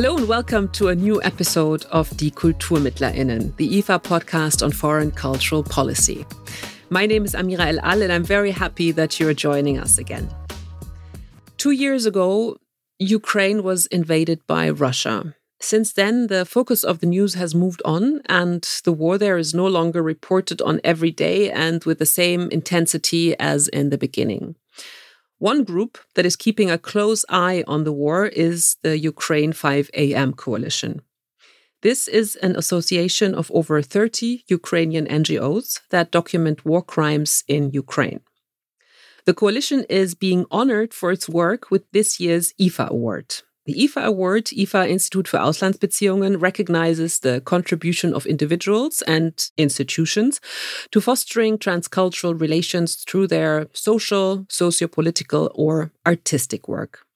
Hello and welcome to a new episode of Die KulturmittlerInnen, the IFA podcast on foreign cultural policy. My name is Amira El Al, and I'm very happy that you're joining us again. Two years ago, Ukraine was invaded by Russia. Since then, the focus of the news has moved on, and the war there is no longer reported on every day and with the same intensity as in the beginning. One group that is keeping a close eye on the war is the Ukraine 5 AM coalition. This is an association of over 30 Ukrainian NGOs that document war crimes in Ukraine. The coalition is being honored for its work with this year's IFA award. The IFA Award, IFA Institut für Auslandsbeziehungen, recognizes the contribution of individuals and institutions to fostering transcultural relations through their social, socio-political, or artistic work.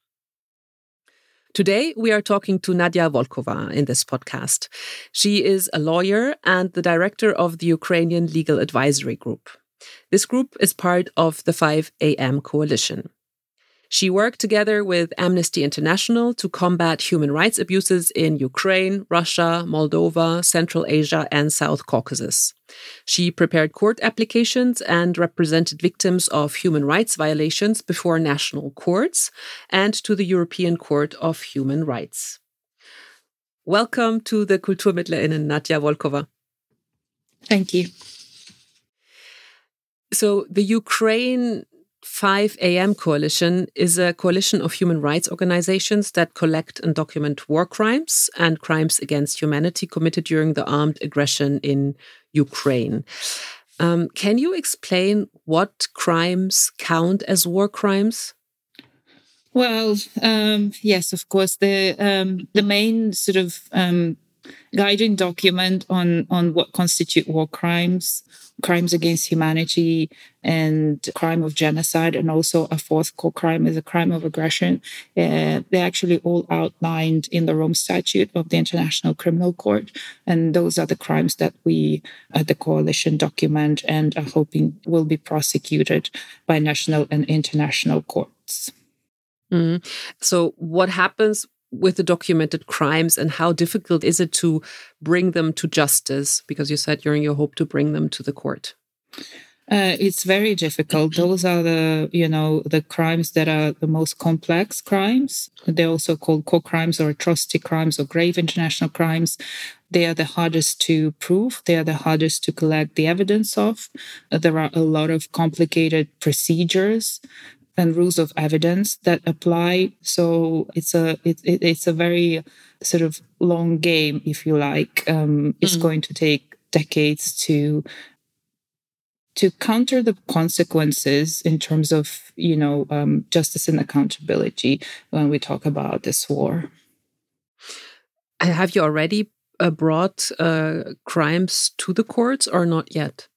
Today, we are talking to Nadia Volkova in this podcast. She is a lawyer and the director of the Ukrainian Legal Advisory Group. This group is part of the 5 AM coalition. She worked together with Amnesty International to combat human rights abuses in Ukraine, Russia, Moldova, Central Asia, and South Caucasus. She prepared court applications and represented victims of human rights violations before national courts and to the European Court of Human Rights. Welcome to the KulturmittlerInnen, Nadia Volkova. Thank you. So, the Ukraine 5 AM Coalition is a coalition of human rights organizations that collect and document war crimes and crimes against humanity committed during the armed aggression in Ukraine. Um, can you explain what crimes count as war crimes? Well, um, yes, of course. The um, the main sort of um, guiding document on on what constitute war crimes crimes against humanity and crime of genocide and also a fourth core crime is a crime of aggression uh, they're actually all outlined in the rome statute of the international criminal court and those are the crimes that we at the coalition document and are hoping will be prosecuted by national and international courts mm. so what happens with the documented crimes and how difficult is it to bring them to justice? Because you said you're your hope to bring them to the court. Uh, it's very difficult. Those are the, you know, the crimes that are the most complex crimes. They're also called core crimes or atrocity crimes or grave international crimes. They are the hardest to prove. They are the hardest to collect the evidence of. There are a lot of complicated procedures and rules of evidence that apply. So it's a it, it, it's a very sort of long game, if you like. Um, it's mm. going to take decades to to counter the consequences in terms of you know um, justice and accountability when we talk about this war. Have you already uh, brought uh, crimes to the courts or not yet?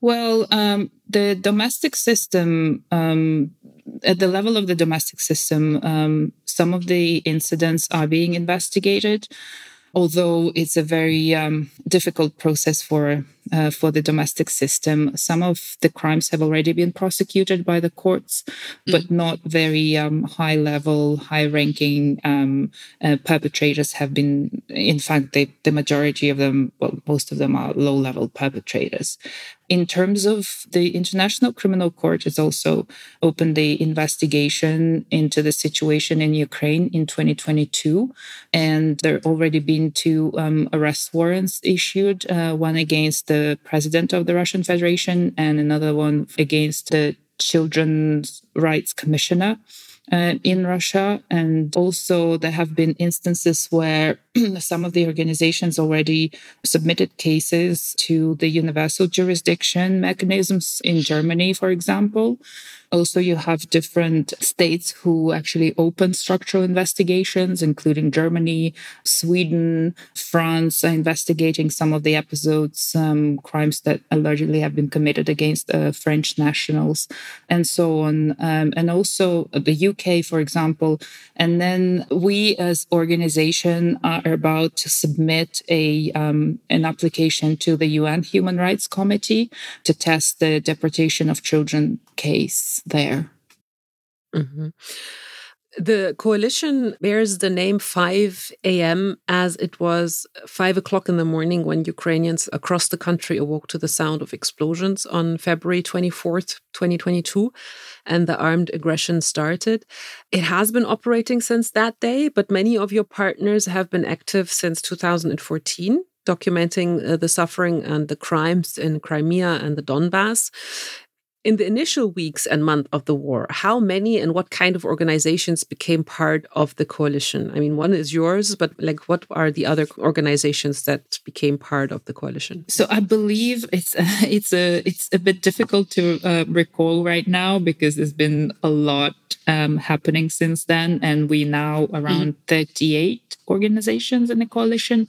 Well, um, the domestic system, um, at the level of the domestic system, um, some of the incidents are being investigated although it's a very um, difficult process for uh, for the domestic system. Some of the crimes have already been prosecuted by the courts, mm. but not very um, high level, high ranking um, uh, perpetrators have been. In fact, they, the majority of them, well, most of them are low level perpetrators. In terms of the International Criminal Court, has also opened the investigation into the situation in Ukraine in 2022, and there have already been two um, arrest warrants issued, uh, one against the president of the Russian Federation and another one against the Children's Rights Commissioner uh, in Russia. And also, there have been instances where some of the organizations already submitted cases to the universal jurisdiction mechanisms in Germany, for example. Also, you have different states who actually open structural investigations, including Germany, Sweden, France, are investigating some of the episodes, um, crimes that allegedly have been committed against uh, French nationals, and so on. Um, and also the UK, for example. And then we, as organization, are about to submit a um, an application to the UN Human Rights Committee to test the deportation of children case there. Mm-hmm. The coalition bears the name 5 a.m. as it was 5 o'clock in the morning when Ukrainians across the country awoke to the sound of explosions on February 24th, 2022, and the armed aggression started. It has been operating since that day, but many of your partners have been active since 2014 documenting uh, the suffering and the crimes in Crimea and the Donbass. In the initial weeks and month of the war, how many and what kind of organizations became part of the coalition? I mean, one is yours, but like, what are the other organizations that became part of the coalition? So I believe it's it's a it's a bit difficult to uh, recall right now because there's been a lot um, happening since then, and we now around mm -hmm. 38 organizations in the coalition,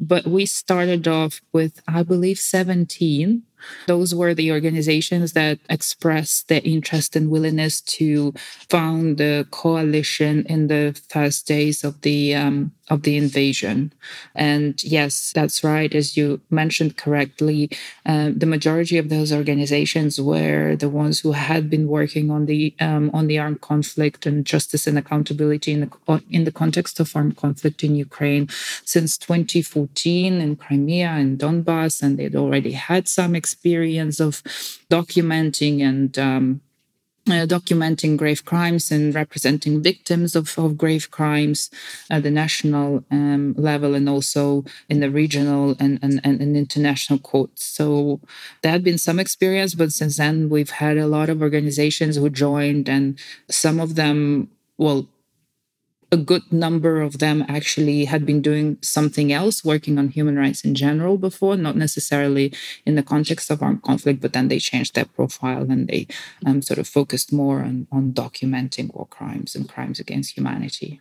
but we started off with I believe 17 those were the organizations that expressed their interest and willingness to found the coalition in the first days of the um, of the invasion. And yes, that's right. As you mentioned correctly, uh, the majority of those organizations were the ones who had been working on the um, on the armed conflict and justice and accountability in the in the context of armed conflict in Ukraine since 2014 in Crimea and Donbass, and they'd already had some experience of documenting and um, uh, documenting grave crimes and representing victims of, of grave crimes at the national um, level and also in the regional and, and, and, international courts. So there had been some experience, but since then we've had a lot of organizations who joined, and some of them, well, a good number of them actually had been doing something else, working on human rights in general before, not necessarily in the context of armed conflict, but then they changed their profile and they um, sort of focused more on, on documenting war crimes and crimes against humanity.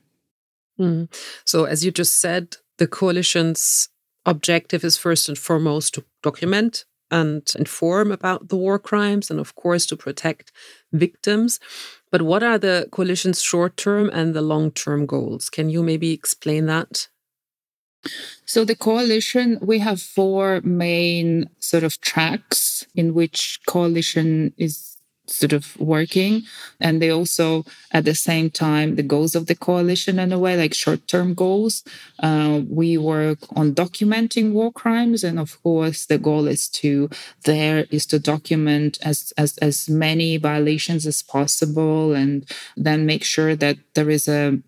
Mm. So, as you just said, the coalition's objective is first and foremost to document and inform about the war crimes and, of course, to protect victims. But what are the coalition's short term and the long term goals? Can you maybe explain that? So, the coalition, we have four main sort of tracks in which coalition is sort of working. And they also, at the same time, the goals of the coalition in a way, like short term goals. Uh, we work on documenting war crimes. And of course, the goal is to, there is to document as, as, as many violations as possible and then make sure that there is a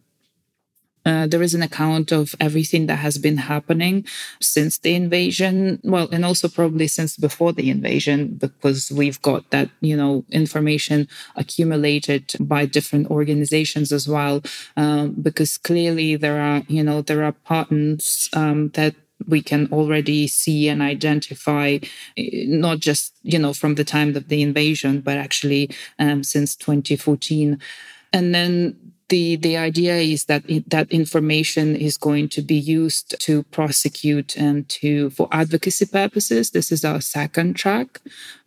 uh, there is an account of everything that has been happening since the invasion. Well, and also probably since before the invasion, because we've got that, you know, information accumulated by different organizations as well. Um, because clearly there are, you know, there are patterns um, that we can already see and identify eh, not just you know from the time of the invasion but actually um, since 2014 and then the the idea is that it, that information is going to be used to prosecute and to for advocacy purposes. This is our second track,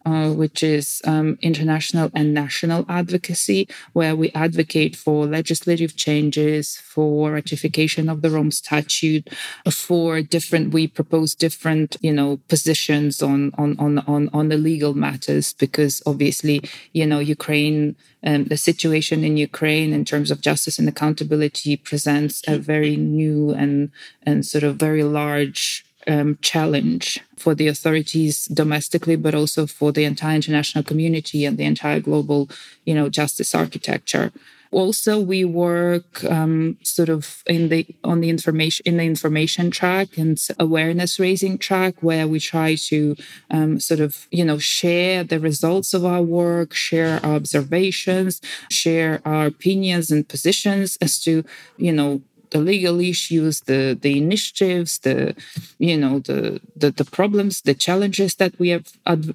uh, which is um, international and national advocacy, where we advocate for legislative changes, for ratification of the Rome Statute, for different. We propose different, you know, positions on on on on, on the legal matters because obviously, you know, Ukraine, um, the situation in Ukraine in terms of justice and accountability presents a very new and and sort of very large um, challenge for the authorities domestically, but also for the entire international community and the entire global, you know, justice architecture. Also, we work um, sort of in the on the information in the information track and awareness raising track, where we try to um, sort of you know share the results of our work, share our observations, share our opinions and positions as to you know the legal issues, the the initiatives, the you know the the, the problems, the challenges that we have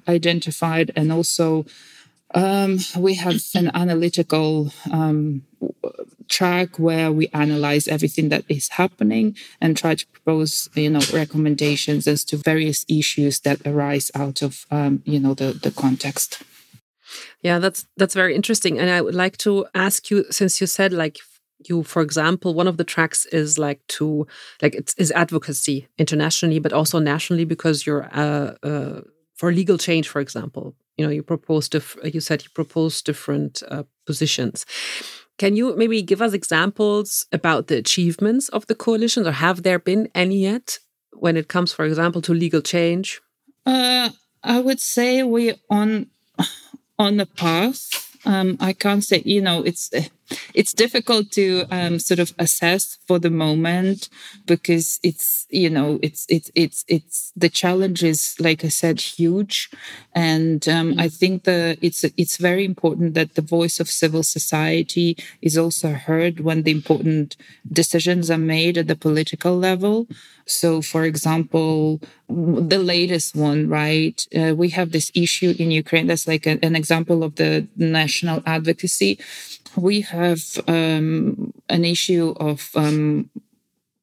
identified, and also um, we have an analytical um, track where we analyze everything that is happening and try to propose you know recommendations as to various issues that arise out of um, you know the the context. Yeah, that's that's very interesting, and I would like to ask you, since you said like you for example one of the tracks is like to like it's is advocacy internationally but also nationally because you're uh, uh, for legal change for example you know you proposed you said you proposed different uh, positions Can you maybe give us examples about the achievements of the coalition, or have there been any yet when it comes, for example, to legal change? Uh, I would say we're on on the path. Um, I can't say, you know, it's it's difficult to um, sort of assess for the moment because it's you know it's it's it's it's the challenge is like I said huge, and um, I think the it's it's very important that the voice of civil society is also heard when the important decisions are made at the political level. So, for example, the latest one, right? Uh, we have this issue in Ukraine that's like a, an example of the national advocacy we have um, an issue of um,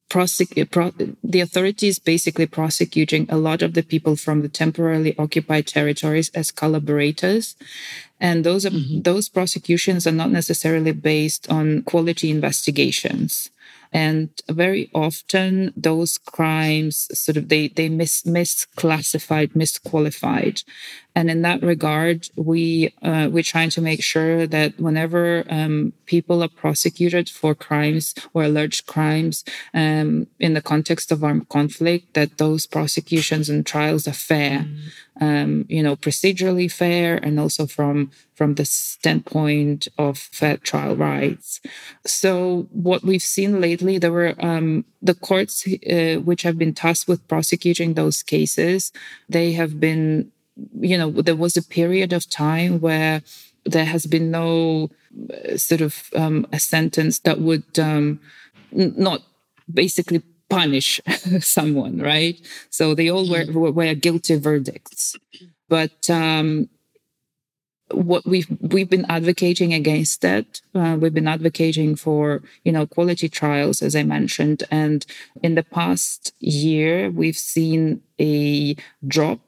prosecute pro- the authorities basically prosecuting a lot of the people from the temporarily occupied territories as collaborators and those are, mm-hmm. those prosecutions are not necessarily based on quality investigations and very often those crimes sort of they they mis misclassified misqualified. And in that regard we uh, we're trying to make sure that whenever um, people are prosecuted for crimes or alleged crimes um, in the context of armed conflict that those prosecutions and trials are fair. Mm um, you know, procedurally fair and also from from the standpoint of fair trial rights. So what we've seen lately, there were um, the courts uh, which have been tasked with prosecuting those cases. They have been, you know, there was a period of time where there has been no uh, sort of um, a sentence that would um, not basically punish someone, right? So they all were, mm-hmm. were, were guilty verdicts. But um, what we've we've been advocating against that. Uh, we've been advocating for you know quality trials, as I mentioned, and in the past year we've seen a drop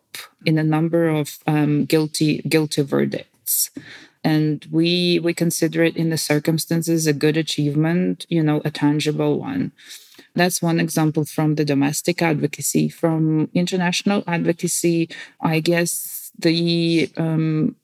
in the number of um, guilty guilty verdicts and we we consider it in the circumstances a good achievement you know a tangible one that's one example from the domestic advocacy. From international advocacy, I guess the um,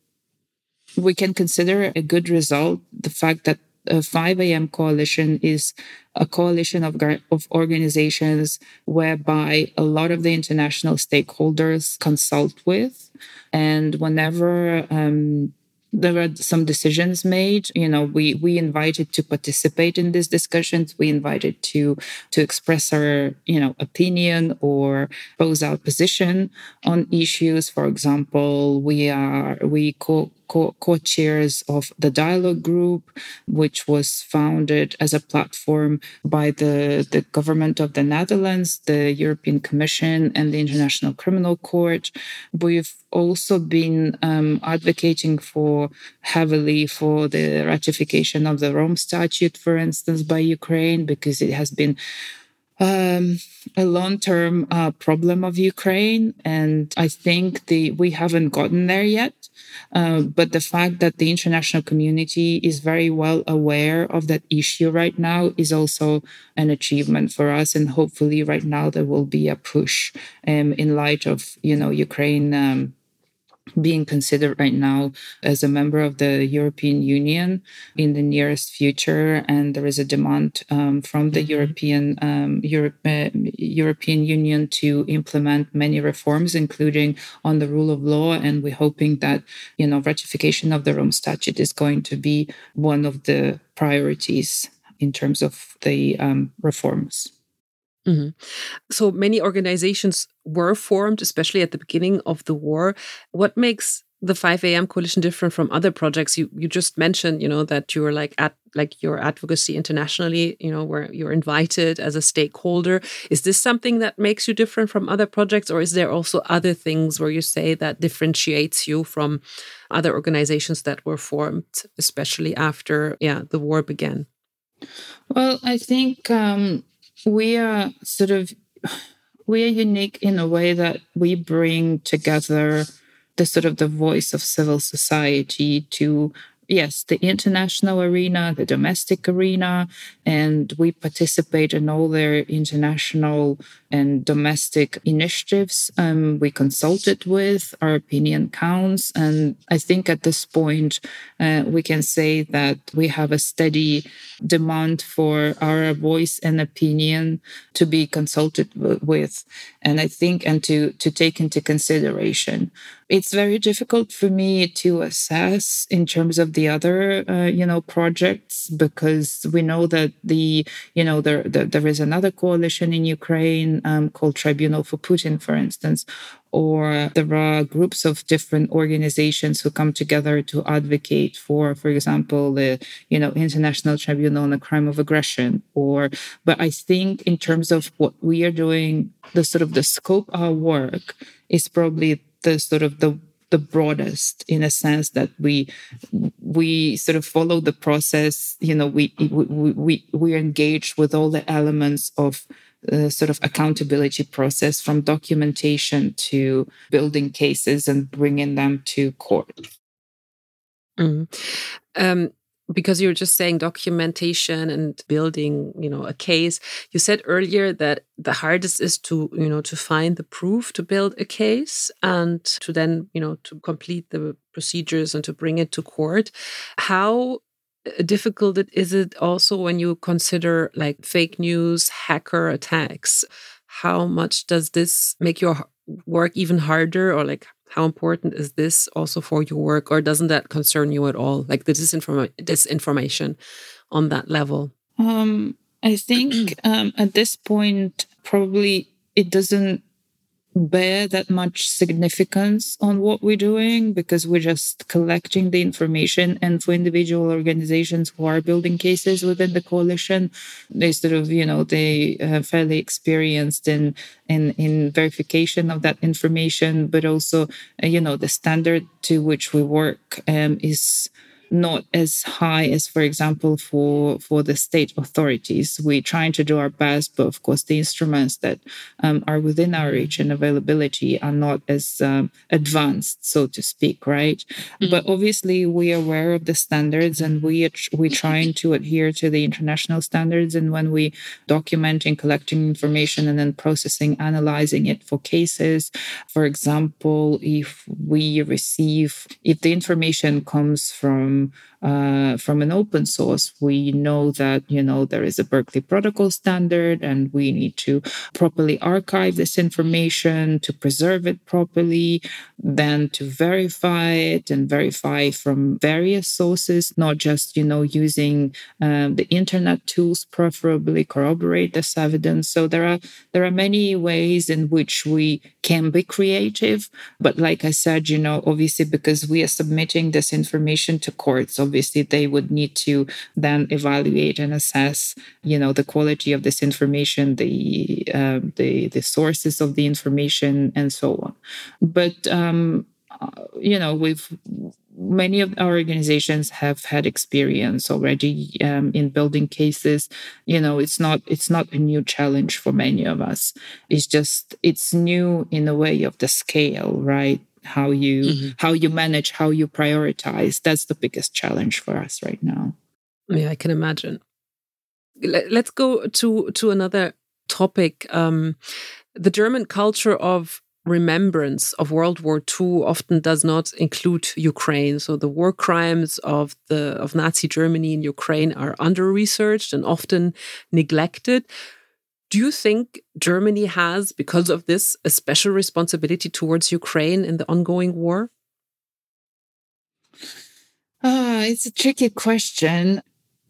we can consider a good result the fact that a 5 a.m. coalition is a coalition of, of organizations whereby a lot of the international stakeholders consult with. And whenever um, there are some decisions made you know we we invited to participate in these discussions we invited to to express our you know opinion or pose our position on issues for example we are we co co chairs of the dialogue group, which was founded as a platform by the, the government of the Netherlands, the European Commission, and the International Criminal Court. We've also been um, advocating for heavily for the ratification of the Rome Statute, for instance, by Ukraine, because it has been um, a long-term uh, problem of Ukraine, and I think the we haven't gotten there yet. Uh, but the fact that the international community is very well aware of that issue right now is also an achievement for us, and hopefully, right now there will be a push um, in light of you know Ukraine. Um, being considered right now as a member of the European Union in the nearest future, and there is a demand um, from the mm-hmm. European um, Europe, uh, European Union to implement many reforms, including on the rule of law. And we're hoping that you know ratification of the Rome Statute is going to be one of the priorities in terms of the um, reforms. Mm-hmm. So many organizations were formed, especially at the beginning of the war. What makes the 5 a.m. coalition different from other projects? You you just mentioned, you know, that you were like at like your advocacy internationally, you know, where you're invited as a stakeholder. Is this something that makes you different from other projects, or is there also other things where you say that differentiates you from other organizations that were formed, especially after yeah the war began? Well, I think um, we are sort of we are unique in a way that we bring together the sort of the voice of civil society to yes the international arena the domestic arena and we participate in all their international and domestic initiatives um, we consulted with. Our opinion counts. And I think at this point, uh, we can say that we have a steady demand for our voice and opinion to be consulted with. And I think, and to, to take into consideration. It's very difficult for me to assess in terms of the other, uh, you know, projects because we know that the, you know, there, there, there is another coalition in Ukraine um, called Tribunal for Putin, for instance, or there are groups of different organizations who come together to advocate for for example the you know international tribunal on the crime of aggression or but i think in terms of what we are doing the sort of the scope of our work is probably the sort of the the broadest in a sense that we we sort of follow the process you know we we we, we are engaged with all the elements of sort of accountability process from documentation to building cases and bringing them to court. Mm. Um, because you were just saying documentation and building you know a case you said earlier that the hardest is to you know to find the proof to build a case and to then you know to complete the procedures and to bring it to court how difficult is it also when you consider like fake news, hacker attacks? How much does this make your work even harder, or like how important is this also for your work, or doesn't that concern you at all? Like the disinform- disinformation on that level? Um, I think um, at this point, probably it doesn't bear that much significance on what we're doing because we're just collecting the information. And for individual organizations who are building cases within the coalition, they sort of, you know, they are fairly experienced in in in verification of that information, but also, you know, the standard to which we work um, is not as high as, for example, for for the state authorities. We're trying to do our best, but of course, the instruments that um, are within our reach and availability are not as um, advanced, so to speak, right? Mm-hmm. But obviously, we are aware of the standards, and we are we trying to adhere to the international standards. And when we documenting, collecting information, and then processing, analyzing it for cases, for example, if we receive if the information comes from uh, from an open source, we know that you know there is a Berkeley Protocol standard, and we need to properly archive this information to preserve it properly, then to verify it and verify from various sources, not just you know using um, the internet tools, preferably corroborate this evidence. So there are there are many ways in which we can be creative, but like I said, you know, obviously because we are submitting this information to courts, obviously they would need to then evaluate and assess, you know, the quality of this information, the uh, the the sources of the information, and so on. But um, uh, you know, we've many of our organizations have had experience already um, in building cases. You know it's not it's not a new challenge for many of us. It's just it's new in the way of the scale right how you mm-hmm. how you manage how you prioritize. That's the biggest challenge for us right now. Yeah i can imagine. Let's go to to another topic. Um, the german culture of remembrance of world war ii often does not include ukraine. So the war crimes of the of nazi germany in ukraine are under researched and often neglected do you think Germany has, because of this, a special responsibility towards Ukraine in the ongoing war? Uh, it's a tricky question.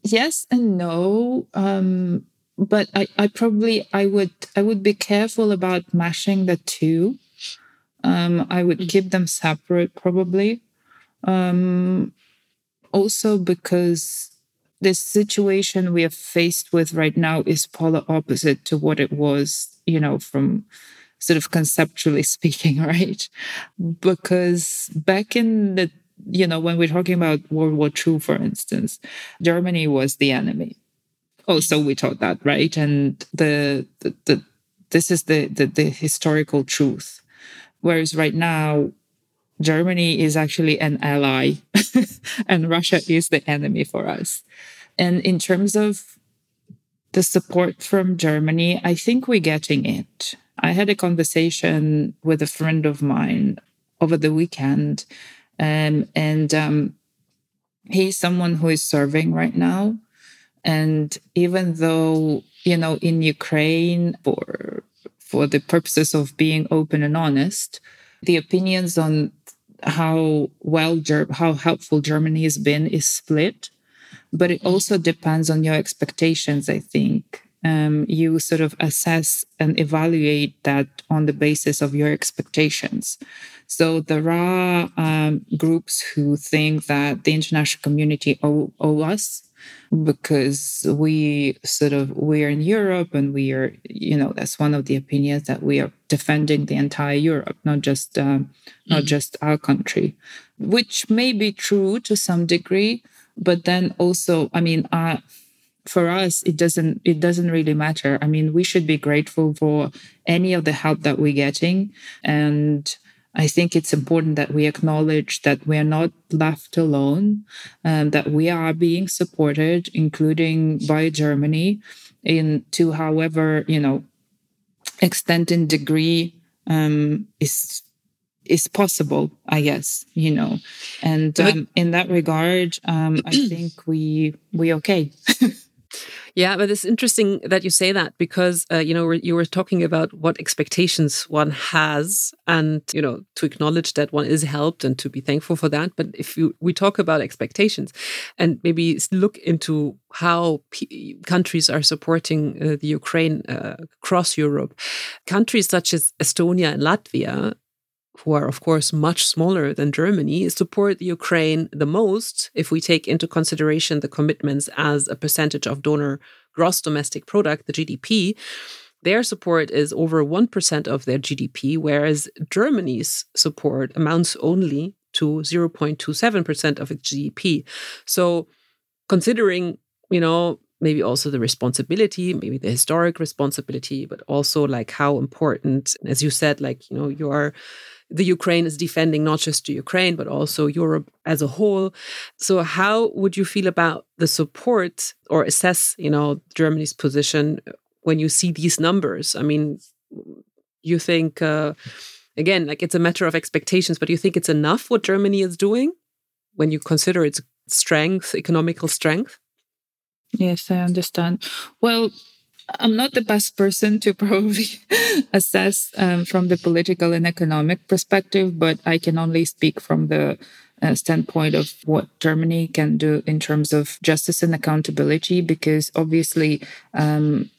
Yes and no. Um, but I, I probably I would I would be careful about mashing the two. Um, I would mm. keep them separate probably. Um, also because this situation we are faced with right now is polar opposite to what it was, you know, from sort of conceptually speaking, right? Because back in the, you know, when we're talking about World War II, for instance, Germany was the enemy. Oh, so we taught that, right? And the, the, the this is the, the the historical truth. Whereas right now, Germany is actually an ally and Russia is the enemy for us. And in terms of the support from Germany, I think we're getting it. I had a conversation with a friend of mine over the weekend, um, and um, he's someone who is serving right now. And even though, you know, in Ukraine, for for the purposes of being open and honest, the opinions on how well how helpful Germany has been is split but it also depends on your expectations i think. Um, you sort of assess and evaluate that on the basis of your expectations. So there are um, groups who think that the international community owe, owe us because we sort of we're in Europe and we are you know that's one of the opinions that we are defending the entire Europe not just um, not mm-hmm. just our country which may be true to some degree but then also i mean uh, for us it doesn't it doesn't really matter i mean we should be grateful for any of the help that we're getting and I think it's important that we acknowledge that we're not left alone, and that we are being supported, including by Germany, in to however you know extent and degree um, is is possible, I guess, you know. And um, in that regard, um, I think we we okay. yeah, but it's interesting that you say that because uh, you know you were talking about what expectations one has, and you know to acknowledge that one is helped and to be thankful for that. But if you, we talk about expectations, and maybe look into how countries are supporting uh, the Ukraine uh, across Europe, countries such as Estonia and Latvia who are, of course, much smaller than Germany, support Ukraine the most if we take into consideration the commitments as a percentage of donor gross domestic product, the GDP. Their support is over 1% of their GDP, whereas Germany's support amounts only to 0.27% of its GDP. So, considering, you know, maybe also the responsibility, maybe the historic responsibility, but also like how important, as you said, like, you know, you are the Ukraine is defending not just the Ukraine, but also Europe as a whole. So how would you feel about the support or assess, you know, Germany's position when you see these numbers? I mean, you think, uh, again, like it's a matter of expectations, but you think it's enough what Germany is doing when you consider its strength, economical strength? Yes, I understand. Well, I'm not the best person to probably assess um, from the political and economic perspective, but I can only speak from the uh, standpoint of what Germany can do in terms of justice and accountability, because obviously um,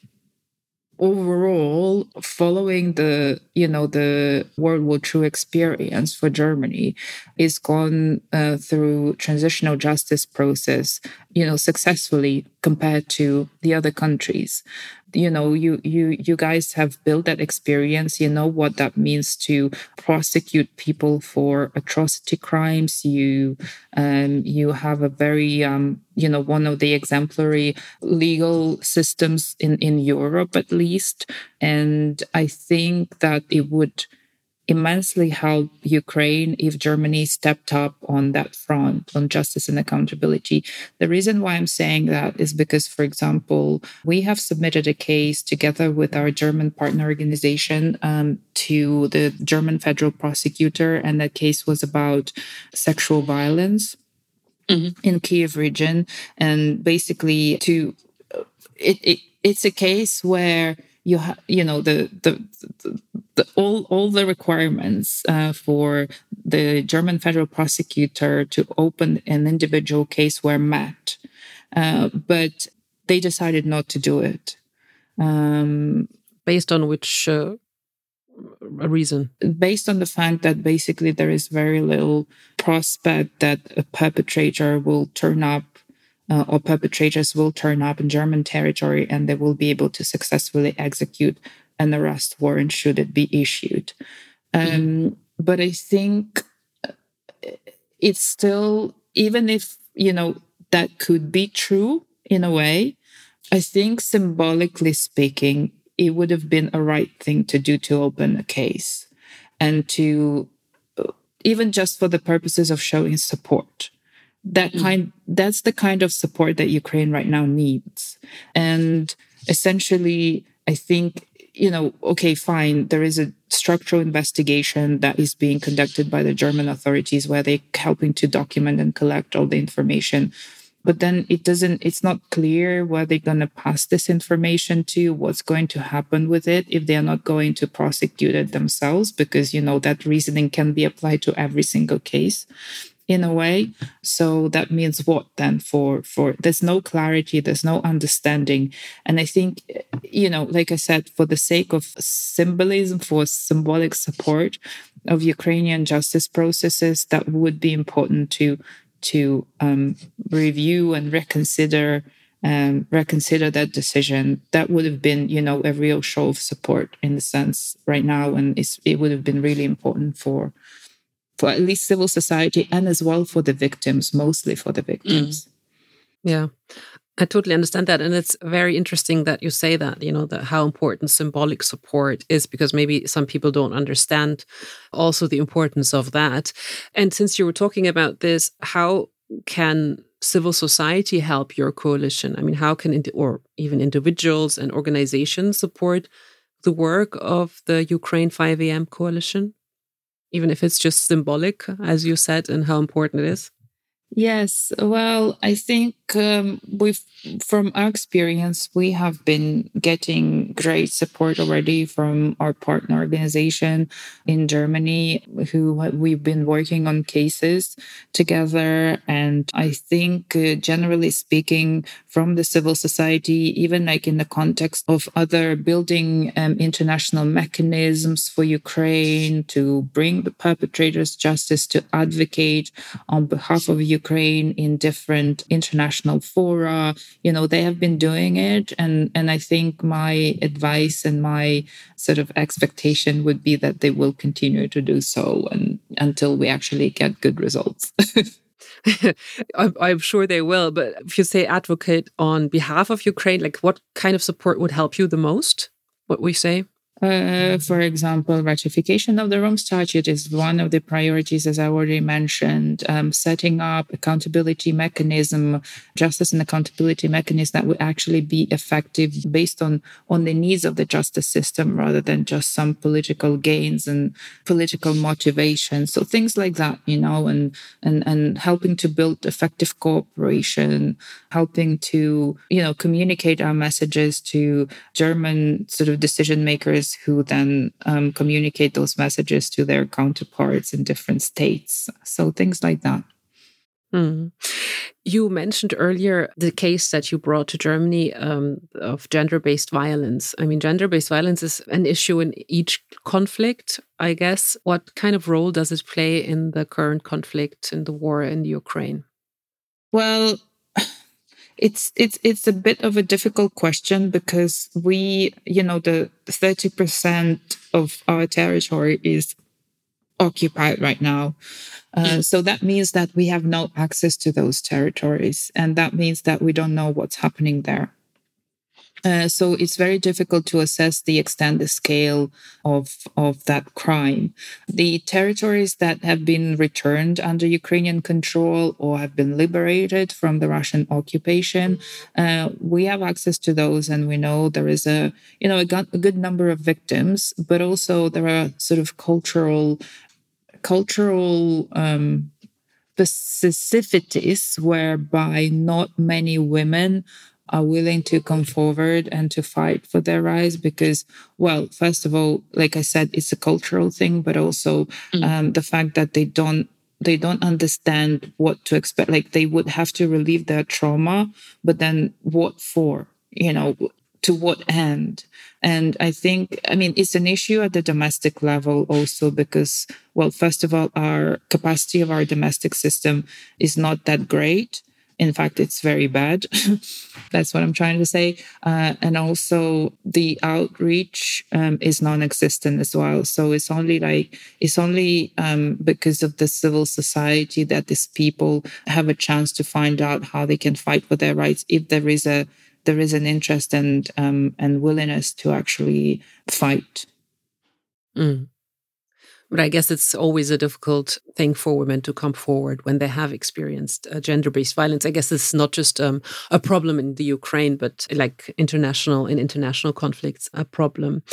overall following the you know the world war ii experience for germany is gone uh, through transitional justice process you know successfully compared to the other countries you know you you you guys have built that experience. You know what that means to prosecute people for atrocity crimes. You um you have a very um you know one of the exemplary legal systems in in Europe at least. And i think that it would immensely help Ukraine if Germany stepped up on that front, on justice and accountability. The reason why I'm saying that is because, for example, we have submitted a case together with our German partner organization um, to the German federal prosecutor, and that case was about sexual violence. Mm-hmm. In Kiev region, and basically to it, it it's a case where you have you know the the, the, the all all the requirements uh, for the German federal prosecutor to open an individual case were met, uh, but they decided not to do it. Um, based on which uh, reason? Based on the fact that basically there is very little prospect that a perpetrator will turn up uh, or perpetrators will turn up in German territory and they will be able to successfully execute an arrest warrant should it be issued. Um, mm-hmm. But I think uh, it's still, even if, you know, that could be true in a way, I think symbolically speaking, it would have been a right thing to do to open a case and to, uh, even just for the purposes of showing support that mm. kind that's the kind of support that ukraine right now needs and essentially, I think you know, okay, fine, there is a structural investigation that is being conducted by the German authorities where they're helping to document and collect all the information. But then it doesn't, it's not clear where they're going to pass this information to, what's going to happen with it if they're not going to prosecute it themselves, because, you know, that reasoning can be applied to every single case in a way. So that means what then for for there's no clarity there's no understanding. And i think you know like i said for the sake of symbolism for symbolic support of ukrainian justice processes that would be important to to um, review and reconsider um, reconsider that decision. That would have been you know a real show of support in the sense right now and it would have been really important for for at least civil society and as well for the victims, mostly for the victims. Mm. Yeah. I totally understand that. And it's very interesting that you say that, you know, that how important symbolic support is because maybe some people don't understand also the importance of that. And since you were talking about this, how can civil society help your coalition? I mean, how can, or even individuals and organizations support the work of the Ukraine 5 a.m. coalition? Even if it's just symbolic, as you said, and how important it is? Yes, well, I think um, we've, from our experience, we have been getting great support already from our partner organization in Germany, who we've been working on cases together. And I think, uh, generally speaking, from the civil society, even like in the context of other building um, international mechanisms for Ukraine to bring the perpetrators justice, to advocate on behalf of Ukraine in different international fora. You know, they have been doing it. And, and I think my advice and my sort of expectation would be that they will continue to do so and until we actually get good results. I'm sure they will. But if you say advocate on behalf of Ukraine, like what kind of support would help you the most? What we say? Uh, for example, ratification of the Rome Statute is one of the priorities, as I already mentioned. Um, setting up accountability mechanism, justice and accountability mechanism that would actually be effective based on on the needs of the justice system, rather than just some political gains and political motivation. So things like that, you know, and and and helping to build effective cooperation, helping to you know communicate our messages to German sort of decision makers who then um, communicate those messages to their counterparts in different states. So things like that. Mm. You mentioned earlier the case that you brought to Germany um, of gender based violence. I mean, gender based violence is an issue in each conflict, I guess. What kind of role does it play in the current conflict in the war in Ukraine? Well, it's it's it's a bit of a difficult question because we, you know, the 30% of our territory is occupied right now. Uh, so that means that we have no access to those territories. And that means that we don't know what's happening there. Uh, so it's very difficult to assess the extent, the scale of of that crime. The territories that have been returned under Ukrainian control or have been liberated from the Russian occupation, uh, we have access to those, and we know there is a you know a, a good number of victims, but also there are sort of cultural cultural um, specificities whereby not many women are willing to come forward and to fight for their rights because well first of all like i said it's a cultural thing but also mm. um, the fact that they don't they don't understand what to expect. Like they would have to relieve their trauma but then what for you know to what end? And i think i mean it's an issue at the domestic level also because well first of all our capacity of our domestic system is not that great in fact, it's very bad. That's what I'm trying to say. Uh, and also, the outreach um, is non existent as well. So it's only like, it's only um, because of the civil society that these people have a chance to find out how they can fight for their rights if there is a there is an interest and um, and willingness to actually fight. Mm. But I guess it's always a difficult thing for women to come forward when they have experienced uh, gender based violence. I guess it's not just um, a problem in the Ukraine, but like international, in international conflicts, a problem.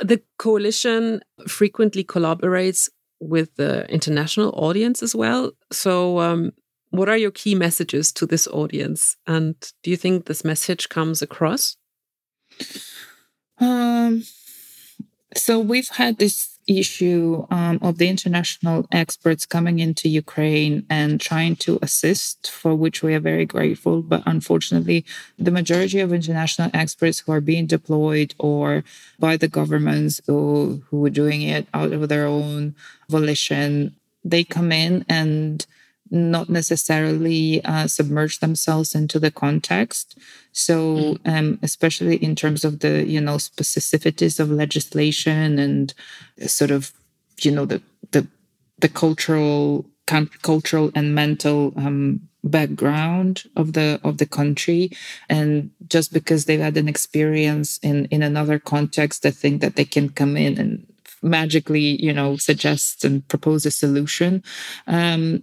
The coalition frequently collaborates with the international audience as well. So, um, what are your key messages to this audience? And do you think this message comes across? Um, so we've had this issue um, of the international experts coming into Ukraine and trying to assist, for which we are very grateful. But unfortunately, the majority of international experts who are being deployed or by the governments who, who are doing it out of their own volition, they come in and not necessarily uh, submerge themselves into the context. So, mm. um, especially in terms of the you know specificities of legislation and sort of you know the the the cultural cultural and mental um, background of the of the country and just because they've had an experience in in another context they think that they can come in and magically you know suggest and propose a solution um,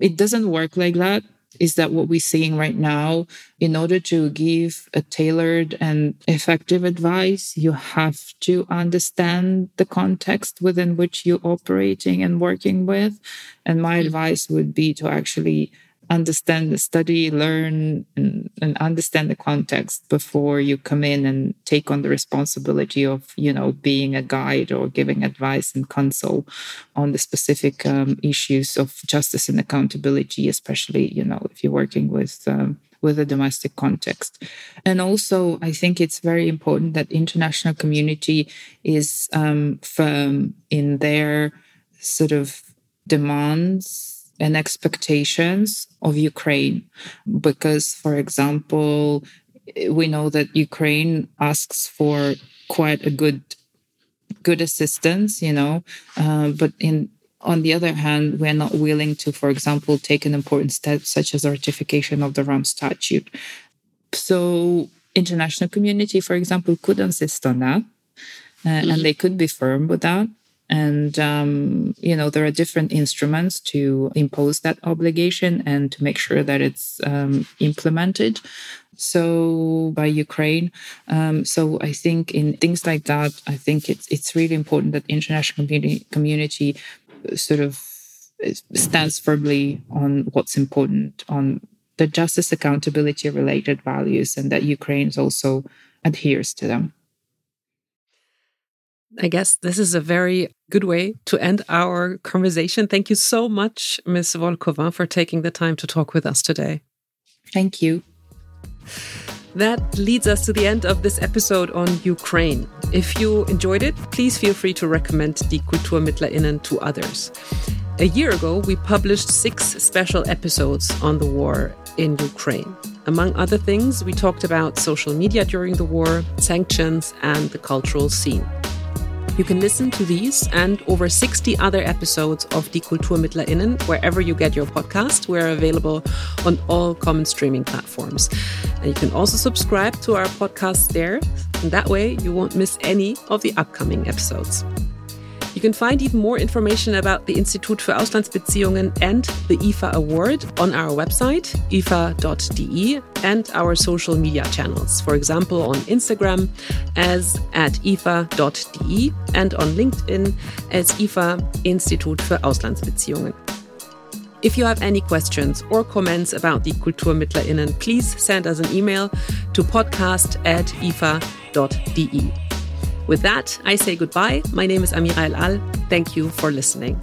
it doesn't work like that. Is that what we're seeing right now? In order to give a tailored and effective advice, you have to understand the context within which you're operating and working with. And my mm-hmm. advice would be to actually understand the study, learn, and, and, understand the context before you come in and take on the responsibility of, you know, being a guide or giving advice and counsel on the specific um, issues of justice and accountability, especially, you know, if you're working with. Um, with a domestic context. And also, I think it's very important that international community is um, firm in their sort of demands and expectations of Ukraine. Because, for example, we know that Ukraine asks for quite a good good assistance, you know, uh, but in on the other hand, we're not willing to, for example, take an important step such as the ratification of the Rome Statute. So, international community, for example, could insist on that, uh, mm-hmm. and they could be firm with that. And, um, you know, there are different instruments to impose that obligation and to make sure that it's um, implemented. So by Ukraine. Um, so I think in things like that, I think it's, it's really important that international community, community sort of stands firmly on what's important on the justice accountability related values and that Ukraine also adheres to them. I guess this is a very good way to end our conversation. Thank you so much, Ms. Volkova, for taking the time to talk with us today. Thank you. That leads us to the end of this episode on Ukraine. If you enjoyed it, please feel free to recommend Die KulturmittlerInnen to others. A year ago, we published six special episodes on the war in Ukraine. Among other things, we talked about social media during the war, sanctions, and the cultural scene. You can listen to these and over 60 other episodes of Die KulturmittlerInnen wherever you get your podcast. We're available on all common streaming platforms. And you can also subscribe to our podcast there. And that way you won't miss any of the upcoming episodes. You can find even more information about the Institut für Auslandsbeziehungen and the IFA Award on our website, ifa.de, and our social media channels, for example, on Instagram as at ifa.de and on LinkedIn as IFA Institut für Auslandsbeziehungen. If you have any questions or comments about the KulturmittlerInnen, please send us an email to podcast at ifa.de. With that, I say goodbye. My name is Amira El Al. Thank you for listening.